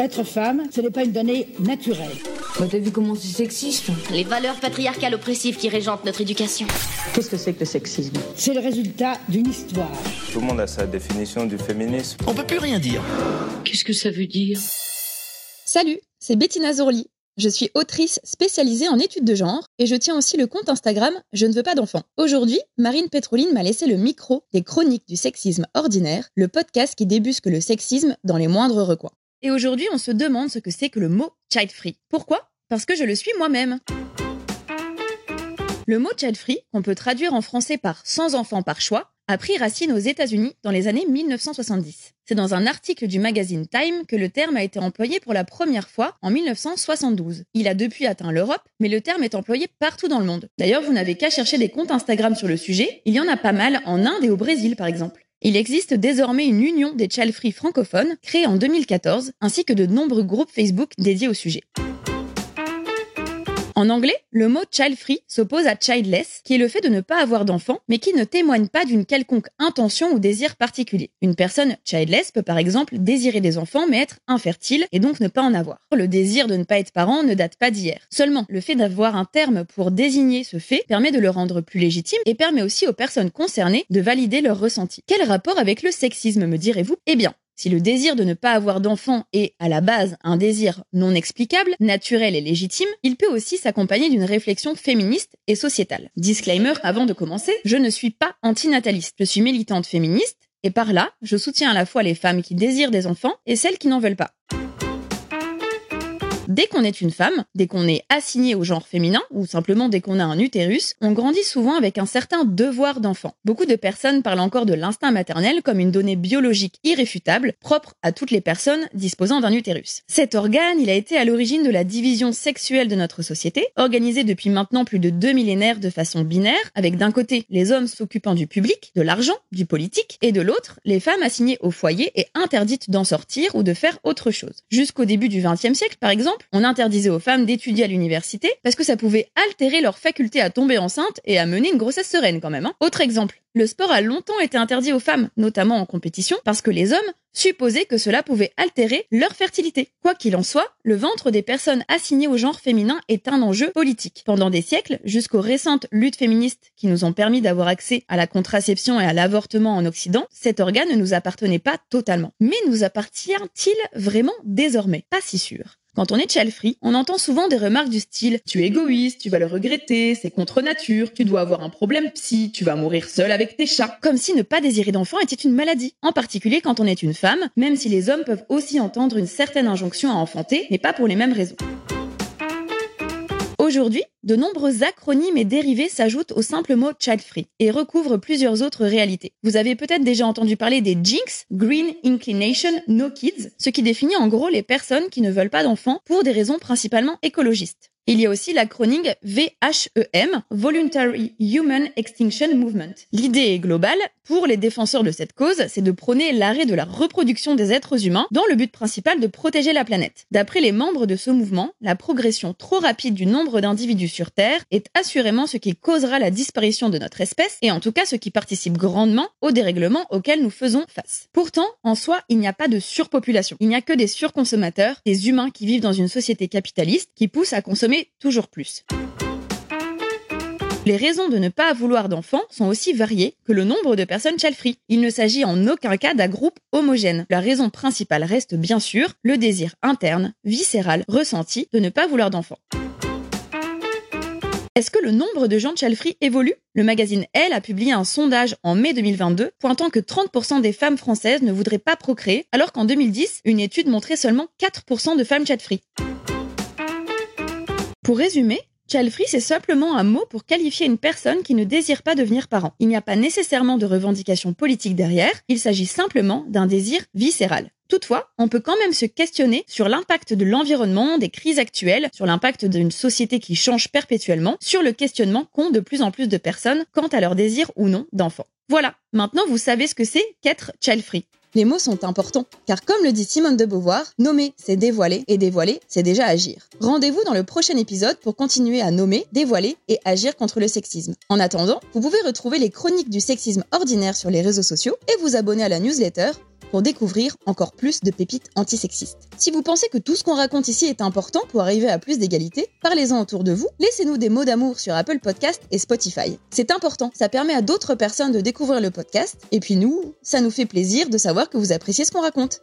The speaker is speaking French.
Être femme, ce n'est pas une donnée naturelle. Bah t'as vu comment c'est sexiste Les valeurs patriarcales oppressives qui régentent notre éducation. Qu'est-ce que c'est que le sexisme C'est le résultat d'une histoire. Tout le monde a sa définition du féminisme. On peut plus rien dire. Qu'est-ce que ça veut dire Salut, c'est Bettina Zorli. Je suis autrice spécialisée en études de genre et je tiens aussi le compte Instagram Je ne veux pas d'enfants. Aujourd'hui, Marine Pétroline m'a laissé le micro des chroniques du sexisme ordinaire, le podcast qui débusque le sexisme dans les moindres recoins. Et aujourd'hui, on se demande ce que c'est que le mot child free. Pourquoi? Parce que je le suis moi-même. Le mot child free, qu'on peut traduire en français par sans enfant par choix, a pris racine aux États-Unis dans les années 1970. C'est dans un article du magazine Time que le terme a été employé pour la première fois en 1972. Il a depuis atteint l'Europe, mais le terme est employé partout dans le monde. D'ailleurs, vous n'avez qu'à chercher des comptes Instagram sur le sujet, il y en a pas mal en Inde et au Brésil par exemple. Il existe désormais une union des child free francophones créée en 2014, ainsi que de nombreux groupes Facebook dédiés au sujet. En anglais, le mot child free s'oppose à childless, qui est le fait de ne pas avoir d'enfant, mais qui ne témoigne pas d'une quelconque intention ou désir particulier. Une personne childless peut par exemple désirer des enfants mais être infertile et donc ne pas en avoir. Le désir de ne pas être parent ne date pas d'hier. Seulement, le fait d'avoir un terme pour désigner ce fait permet de le rendre plus légitime et permet aussi aux personnes concernées de valider leur ressenti. Quel rapport avec le sexisme, me direz-vous? Eh bien, si le désir de ne pas avoir d'enfant est à la base un désir non explicable, naturel et légitime, il peut aussi s'accompagner d'une réflexion féministe et sociétale. Disclaimer avant de commencer, je ne suis pas antinataliste, je suis militante féministe et par là, je soutiens à la fois les femmes qui désirent des enfants et celles qui n'en veulent pas. Dès qu'on est une femme, dès qu'on est assigné au genre féminin, ou simplement dès qu'on a un utérus, on grandit souvent avec un certain devoir d'enfant. Beaucoup de personnes parlent encore de l'instinct maternel comme une donnée biologique irréfutable, propre à toutes les personnes disposant d'un utérus. Cet organe, il a été à l'origine de la division sexuelle de notre société, organisée depuis maintenant plus de deux millénaires de façon binaire, avec d'un côté les hommes s'occupant du public, de l'argent, du politique, et de l'autre les femmes assignées au foyer et interdites d'en sortir ou de faire autre chose. Jusqu'au début du XXe siècle, par exemple, on interdisait aux femmes d'étudier à l'université parce que ça pouvait altérer leur faculté à tomber enceinte et à mener une grossesse sereine quand même. Hein. Autre exemple, le sport a longtemps été interdit aux femmes, notamment en compétition, parce que les hommes supposaient que cela pouvait altérer leur fertilité. Quoi qu'il en soit, le ventre des personnes assignées au genre féminin est un enjeu politique. Pendant des siècles, jusqu'aux récentes luttes féministes qui nous ont permis d'avoir accès à la contraception et à l'avortement en Occident, cet organe ne nous appartenait pas totalement. Mais nous appartient-il vraiment désormais? Pas si sûr. Quand on est child on entend souvent des remarques du style Tu es égoïste, tu vas le regretter, c'est contre nature, tu dois avoir un problème psy, tu vas mourir seul avec tes chats. Comme si ne pas désirer d'enfant était une maladie. En particulier quand on est une femme, même si les hommes peuvent aussi entendre une certaine injonction à enfanter, mais pas pour les mêmes raisons. Aujourd'hui, de nombreux acronymes et dérivés s'ajoutent au simple mot child free et recouvrent plusieurs autres réalités. Vous avez peut-être déjà entendu parler des JINX, Green Inclination No Kids, ce qui définit en gros les personnes qui ne veulent pas d'enfants pour des raisons principalement écologistes. Il y a aussi l'acronyme VHEM, Voluntary Human Extinction Movement. L'idée est globale, pour les défenseurs de cette cause, c'est de prôner l'arrêt de la reproduction des êtres humains dans le but principal de protéger la planète. D'après les membres de ce mouvement, la progression trop rapide du nombre d'individus sur Terre est assurément ce qui causera la disparition de notre espèce et en tout cas ce qui participe grandement au dérèglement auquel nous faisons face. Pourtant, en soi, il n'y a pas de surpopulation. Il n'y a que des surconsommateurs, des humains qui vivent dans une société capitaliste qui pousse à consommer toujours plus. Les raisons de ne pas vouloir d'enfants sont aussi variées que le nombre de personnes child-free. Il ne s'agit en aucun cas d'un groupe homogène. La raison principale reste bien sûr le désir interne, viscéral, ressenti de ne pas vouloir d'enfants. Est-ce que le nombre de gens child-free évolue? Le magazine Elle a publié un sondage en mai 2022 pointant que 30% des femmes françaises ne voudraient pas procréer, alors qu'en 2010, une étude montrait seulement 4% de femmes child-free. Pour résumer, child free, c'est simplement un mot pour qualifier une personne qui ne désire pas devenir parent. Il n'y a pas nécessairement de revendication politique derrière, il s'agit simplement d'un désir viscéral. Toutefois, on peut quand même se questionner sur l'impact de l'environnement, des crises actuelles, sur l'impact d'une société qui change perpétuellement, sur le questionnement qu'ont de plus en plus de personnes quant à leur désir ou non d'enfant. Voilà, maintenant vous savez ce que c'est qu'être child free. Les mots sont importants, car comme le dit Simone de Beauvoir, nommer, c'est dévoiler, et dévoiler, c'est déjà agir. Rendez-vous dans le prochain épisode pour continuer à nommer, dévoiler et agir contre le sexisme. En attendant, vous pouvez retrouver les chroniques du sexisme ordinaire sur les réseaux sociaux et vous abonner à la newsletter pour découvrir encore plus de pépites antisexistes. Si vous pensez que tout ce qu'on raconte ici est important pour arriver à plus d'égalité, parlez-en autour de vous, laissez-nous des mots d'amour sur Apple Podcast et Spotify. C'est important, ça permet à d'autres personnes de découvrir le podcast, et puis nous, ça nous fait plaisir de savoir que vous appréciez ce qu'on raconte.